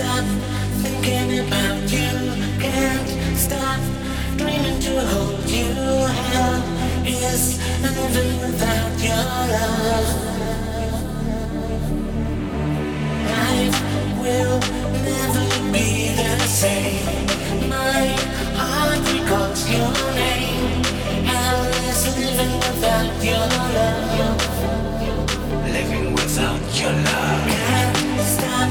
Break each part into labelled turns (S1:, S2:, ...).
S1: stop thinking about you. Can't stop dreaming to hold you. Hell is living without your love. Life will never be the same. My heart recalls your name. Hell is living without your love. Living without your love. Can't stop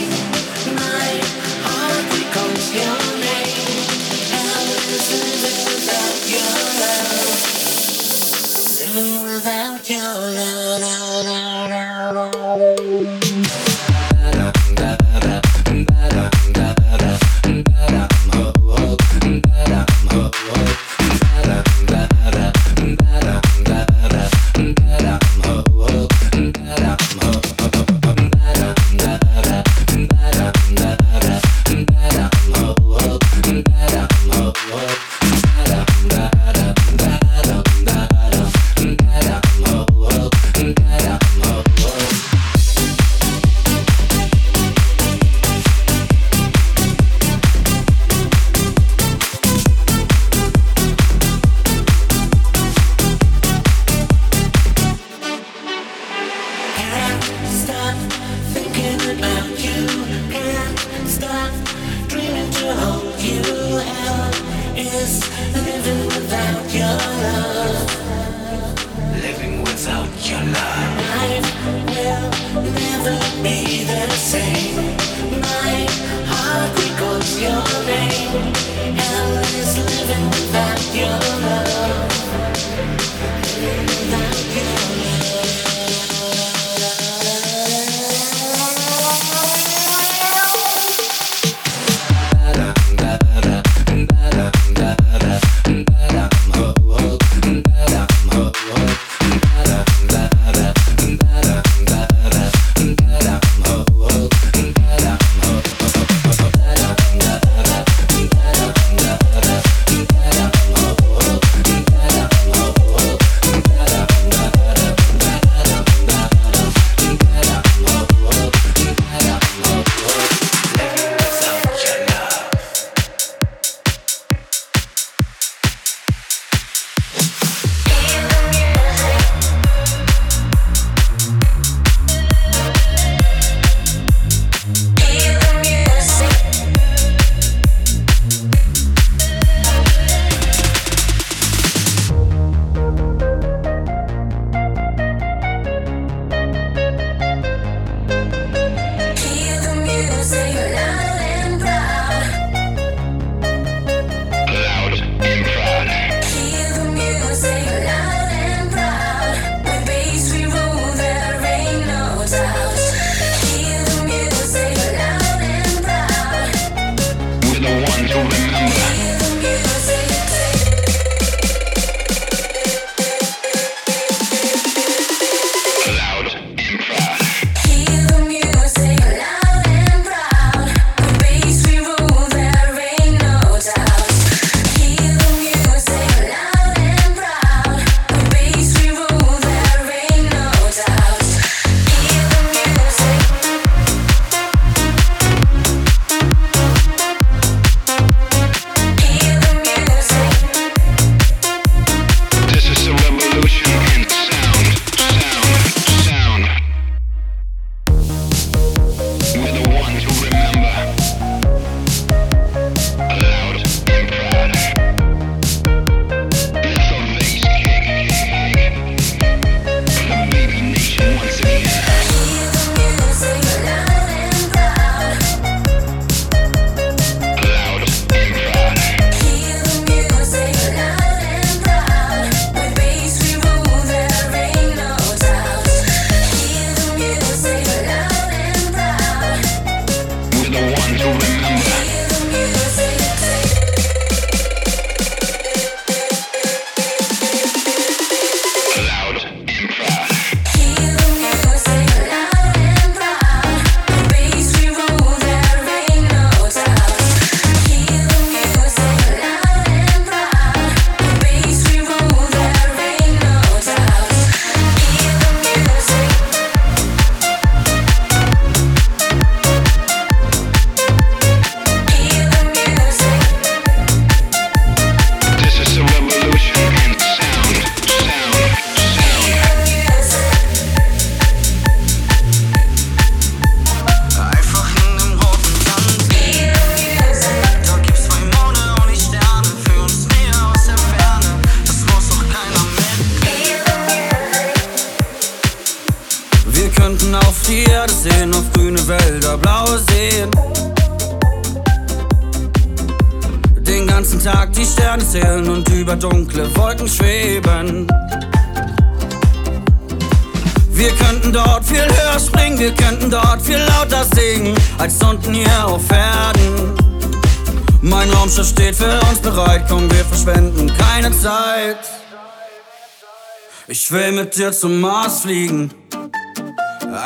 S1: Ich will mit dir zum Mars fliegen,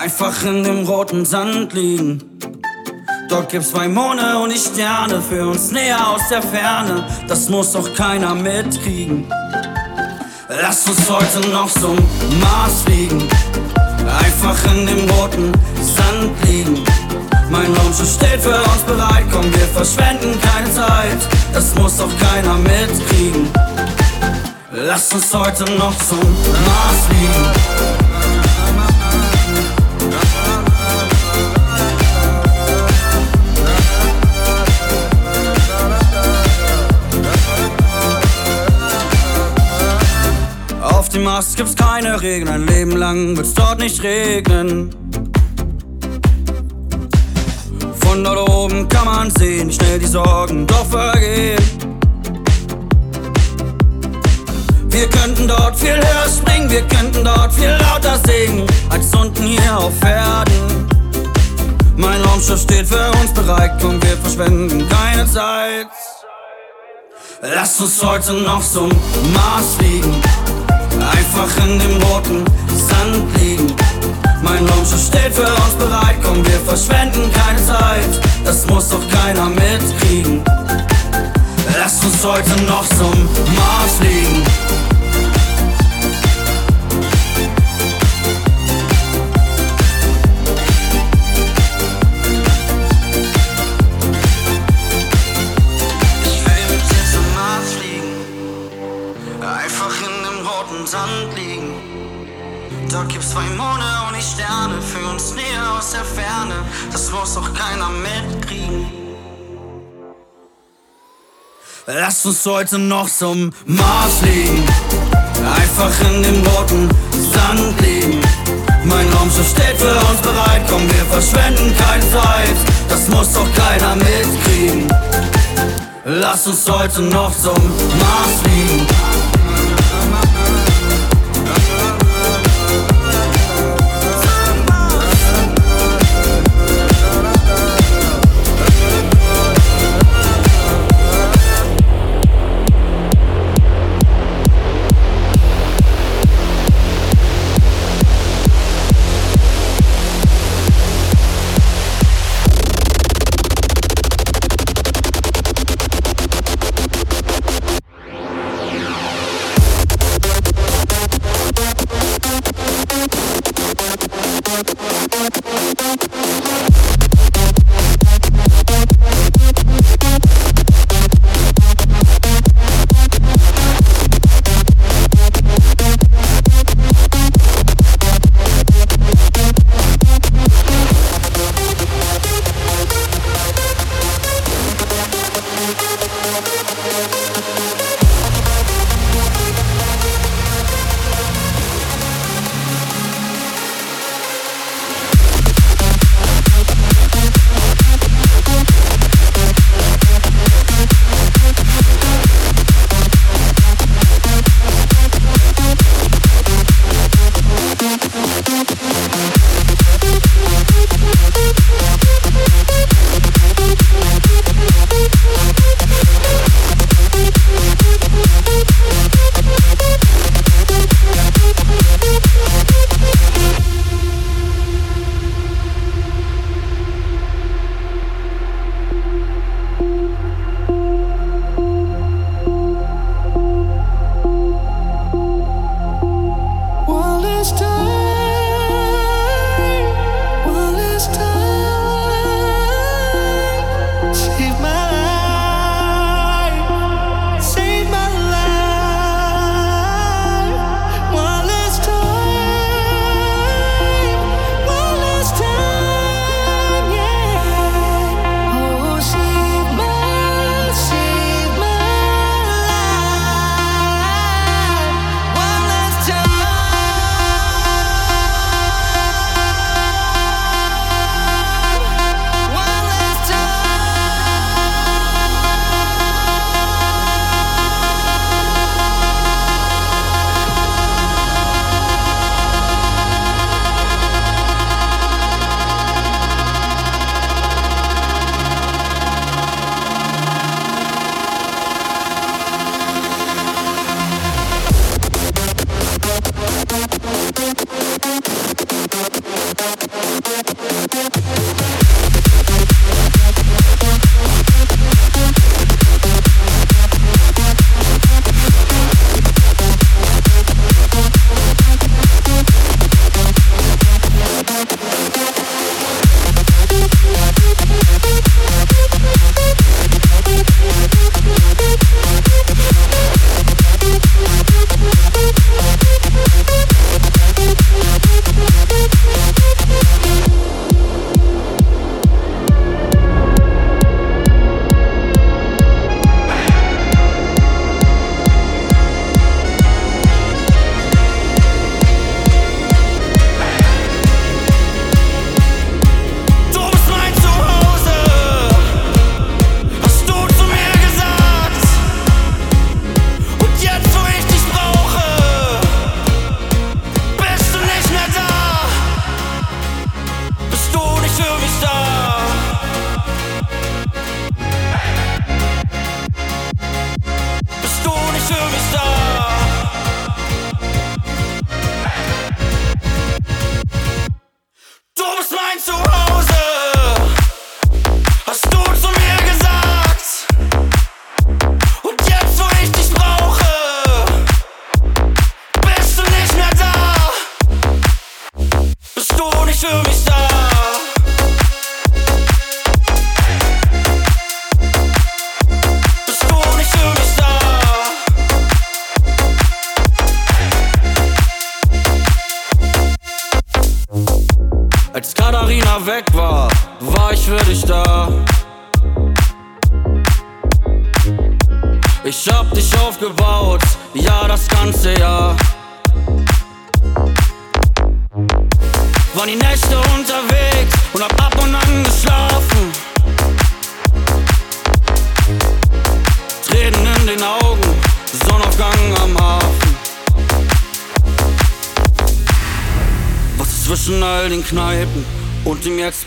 S1: einfach in dem roten Sand liegen. Dort gibt's zwei Monde und die Sterne für uns näher aus der Ferne. Das muss doch keiner mitkriegen. Lass uns heute noch zum Mars fliegen, einfach in dem roten Sand liegen. Mein Raumschiff steht für uns bereit, komm, wir verschwenden keine Zeit. Das muss doch keiner mitkriegen. Lass uns heute noch zum Mars fliegen. Auf dem Mars gibt's keine Regeln, ein Leben lang wird's dort nicht regnen. Von dort oben kann man sehen, schnell die Sorgen doch vergehen. Wir könnten dort viel höher springen, wir könnten dort viel lauter singen, als unten hier auf Erden. Mein Raumschiff steht für uns bereit, komm, wir verschwenden keine Zeit. Lass uns heute noch zum Mars fliegen, einfach in dem roten Sand liegen. Mein Raumschiff steht für uns bereit, komm, wir verschwenden keine Zeit. Das muss doch keiner mitkriegen. Lass uns heute noch zum Mars fliegen. Dort gibt's zwei Monde und die Sterne für uns näher aus der Ferne. Das muss doch keiner mitkriegen. Lass uns heute noch zum Mars fliegen. Einfach in dem roten Sand liegen. Mein Raumschiff steht für uns bereit, komm, wir verschwenden keine Zeit. Das muss doch keiner mitkriegen. Lass uns heute noch zum Mars fliegen.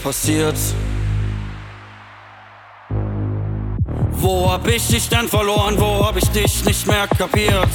S2: Passiert? Wo hab ich dich denn verloren? Wo hab ich dich nicht mehr kapiert?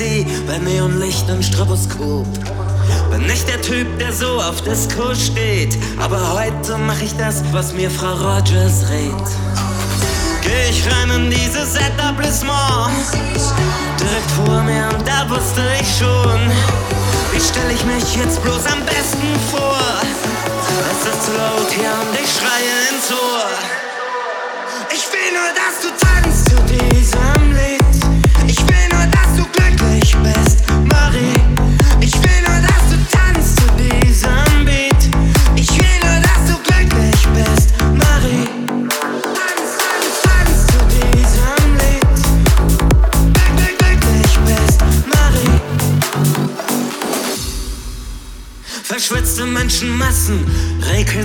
S3: Sie bei Neonlicht und Stroboskop. Bin nicht der Typ, der so auf Disco steht, aber heute mach ich das, was mir Frau Rogers rät. Geh ich rein in dieses Etablissement, direkt vor mir und da wusste ich schon, wie stell ich mich jetzt bloß am besten vor. Es ist zu laut hier und ich schreie ins Ohr.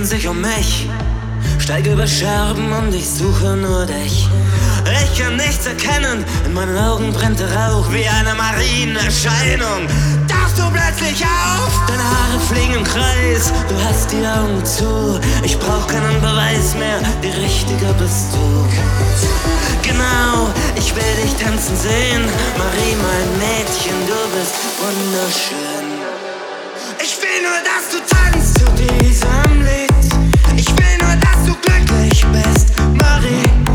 S3: Sich um mich. Steige über Scherben und ich suche nur dich. Ich kann nichts erkennen, in meinen Augen brennt der Rauch wie eine Marienerscheinung. Tauchst du plötzlich auf? Deine Haare fliegen im Kreis, du hast die Augen zu. Ich brauch keinen Beweis mehr, die Richtige bist du. Genau, ich will dich tanzen sehen. Marie, mein Mädchen, du bist wunderschön. Marie.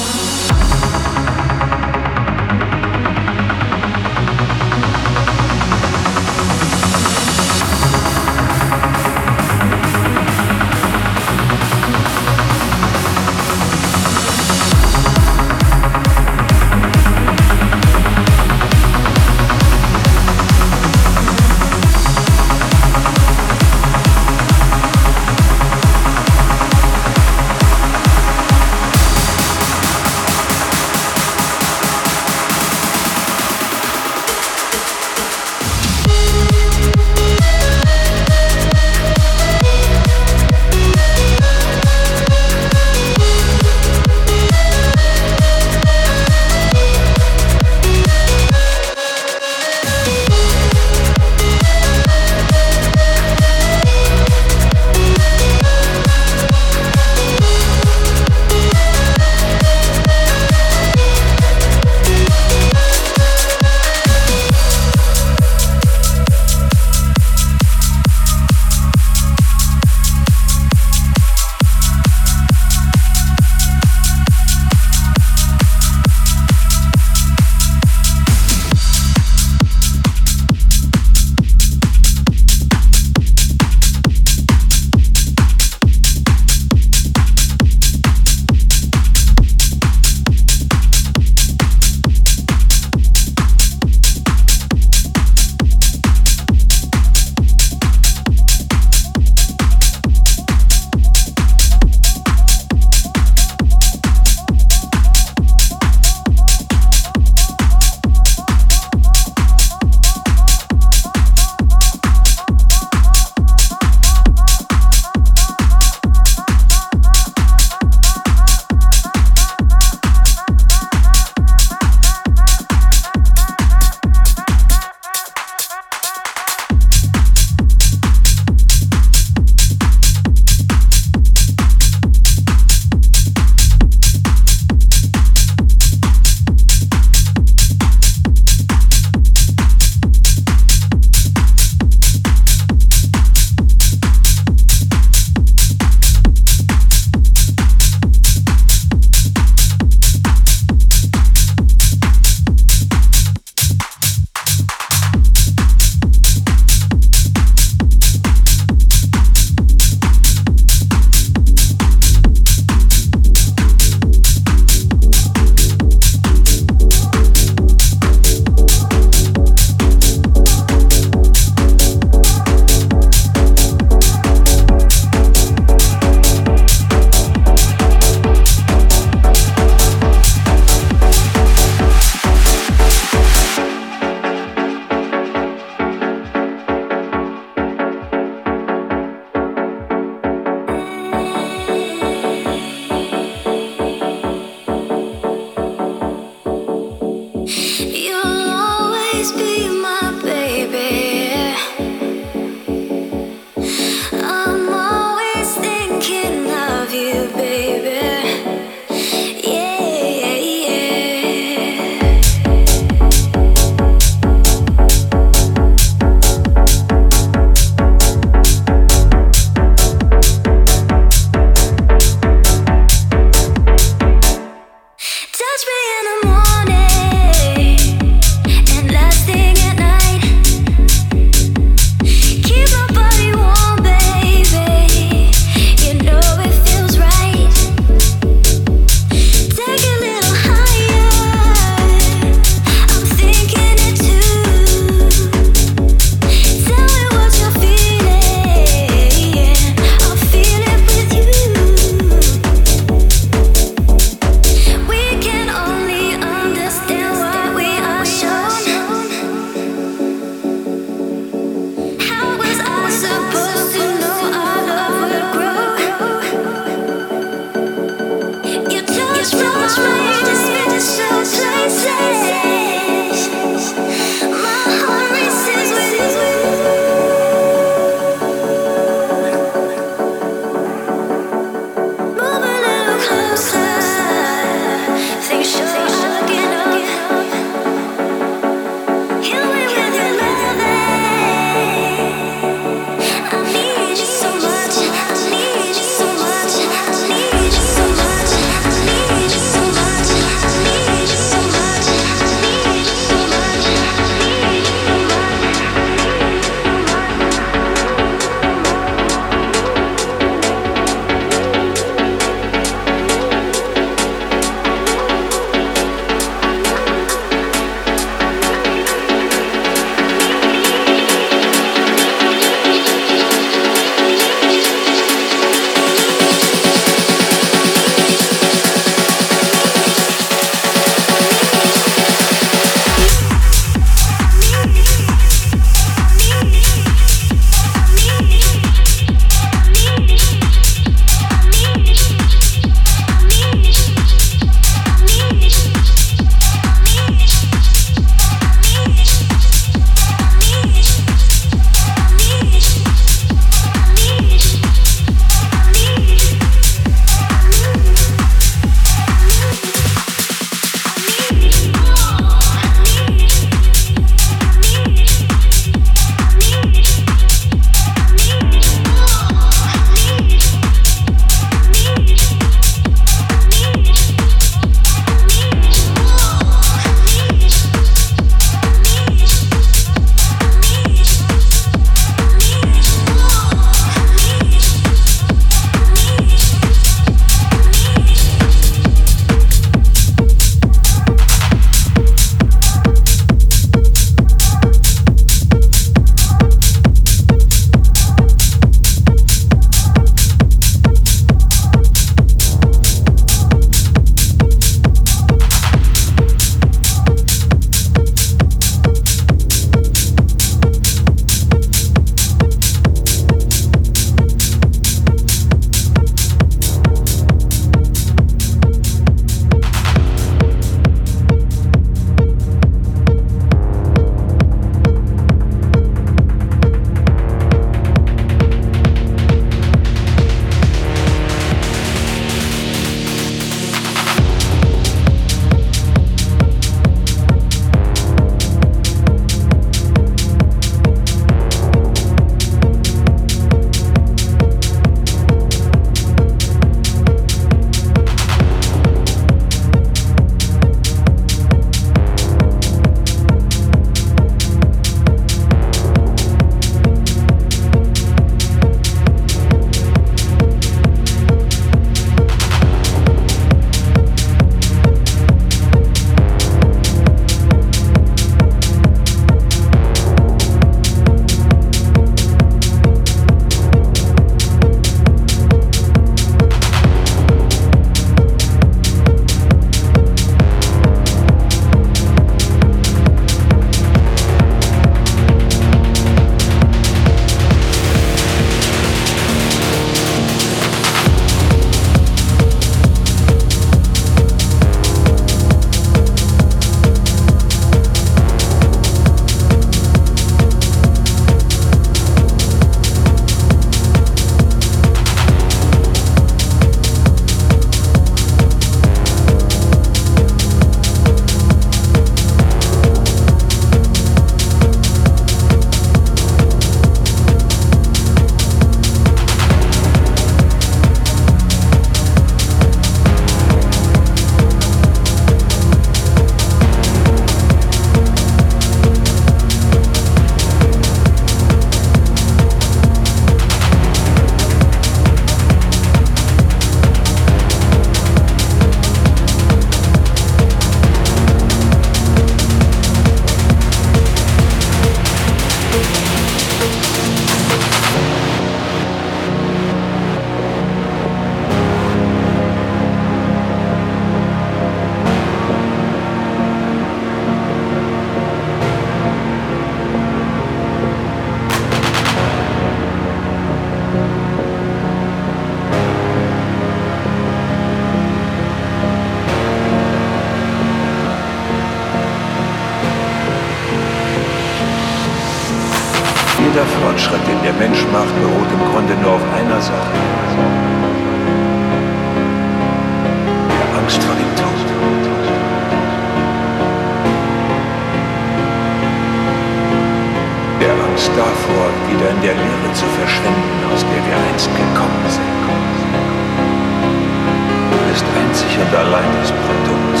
S4: sind allein das Produkt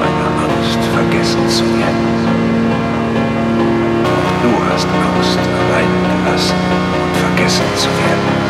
S4: meiner Angst, vergessen zu werden. Du hast Angst, allein gelassen und vergessen zu werden.